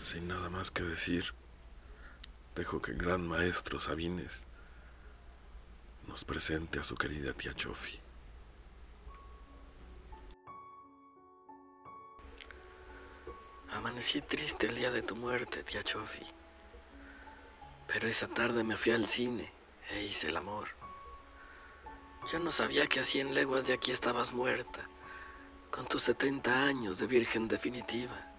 Sin nada más que decir, dejo que el gran maestro Sabines nos presente a su querida tía Chofi. Amanecí triste el día de tu muerte, tía Chofi. Pero esa tarde me fui al cine e hice el amor. Yo no sabía que a cien leguas de aquí estabas muerta, con tus setenta años de virgen definitiva,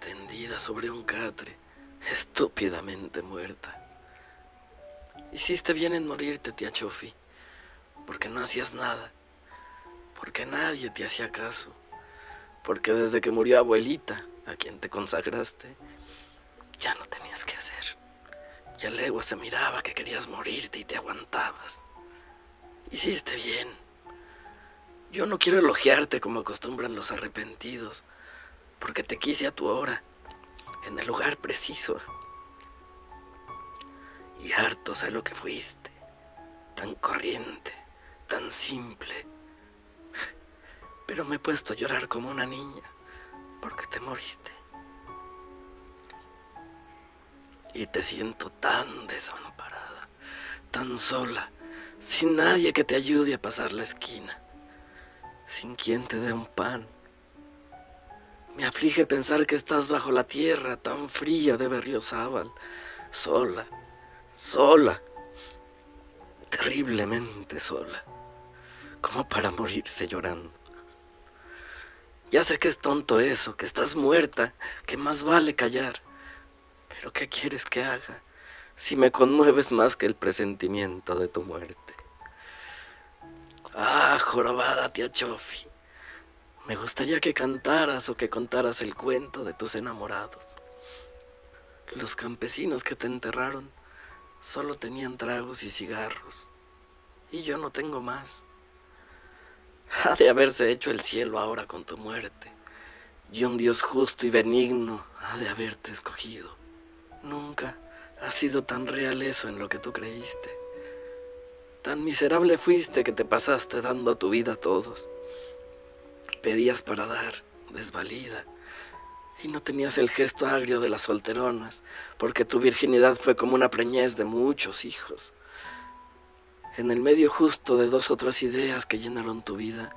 tendida sobre un catre, estúpidamente muerta. Hiciste bien en morirte, tía Chofi, porque no hacías nada, porque nadie te hacía caso, porque desde que murió abuelita, a quien te consagraste, ya no tenías que hacer. Ya legua se miraba que querías morirte y te aguantabas. Hiciste bien. Yo no quiero elogiarte como acostumbran los arrepentidos, porque te quise a tu hora, en el lugar preciso. Y harto sé lo que fuiste, tan corriente, tan simple. Pero me he puesto a llorar como una niña, porque te moriste. Y te siento tan desamparada, tan sola, sin nadie que te ayude a pasar la esquina, sin quien te dé un pan. Me aflige pensar que estás bajo la tierra tan fría de Berriozábal, sola, sola, terriblemente sola, como para morirse llorando. Ya sé que es tonto eso, que estás muerta, que más vale callar. Pero ¿qué quieres que haga si me conmueves más que el presentimiento de tu muerte? Ah, jorobada tía Chofi, me gustaría que cantaras o que contaras el cuento de tus enamorados. Los campesinos que te enterraron solo tenían tragos y cigarros, y yo no tengo más. Ha de haberse hecho el cielo ahora con tu muerte, y un Dios justo y benigno ha de haberte escogido. Nunca ha sido tan real eso en lo que tú creíste. Tan miserable fuiste que te pasaste dando tu vida a todos. Pedías para dar, desvalida, y no tenías el gesto agrio de las solteronas, porque tu virginidad fue como una preñez de muchos hijos. En el medio justo de dos otras ideas que llenaron tu vida,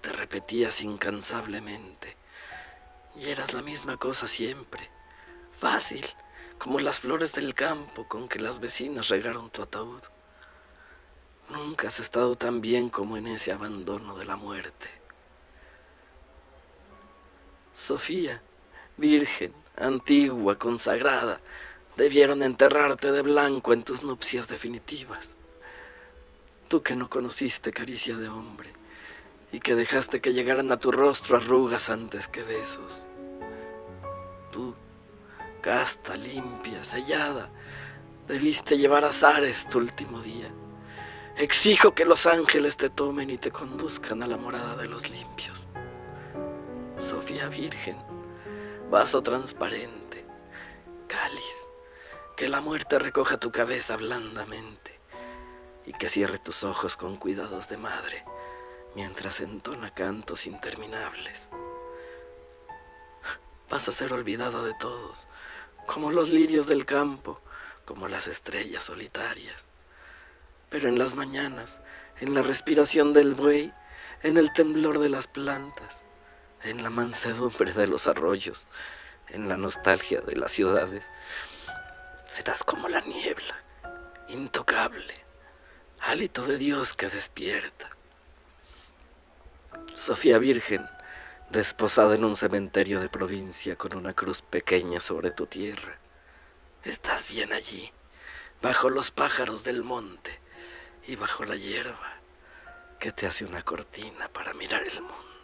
te repetías incansablemente. Y eras la misma cosa siempre, fácil, como las flores del campo con que las vecinas regaron tu ataúd. Nunca has estado tan bien como en ese abandono de la muerte. Sofía, virgen, antigua, consagrada, debieron enterrarte de blanco en tus nupcias definitivas. Tú que no conociste caricia de hombre y que dejaste que llegaran a tu rostro arrugas antes que besos. Tú casta, limpia, sellada, debiste llevar azares tu último día. Exijo que los ángeles te tomen y te conduzcan a la morada de los limpios. Sofía Virgen, vaso transparente, cáliz, que la muerte recoja tu cabeza blandamente y que cierre tus ojos con cuidados de madre mientras entona cantos interminables. Vas a ser olvidada de todos, como los lirios del campo, como las estrellas solitarias. Pero en las mañanas, en la respiración del buey, en el temblor de las plantas, en la mansedumbre de los arroyos, en la nostalgia de las ciudades, serás como la niebla, intocable, hálito de Dios que despierta. Sofía Virgen, desposada en un cementerio de provincia con una cruz pequeña sobre tu tierra. Estás bien allí, bajo los pájaros del monte y bajo la hierba que te hace una cortina para mirar el mundo.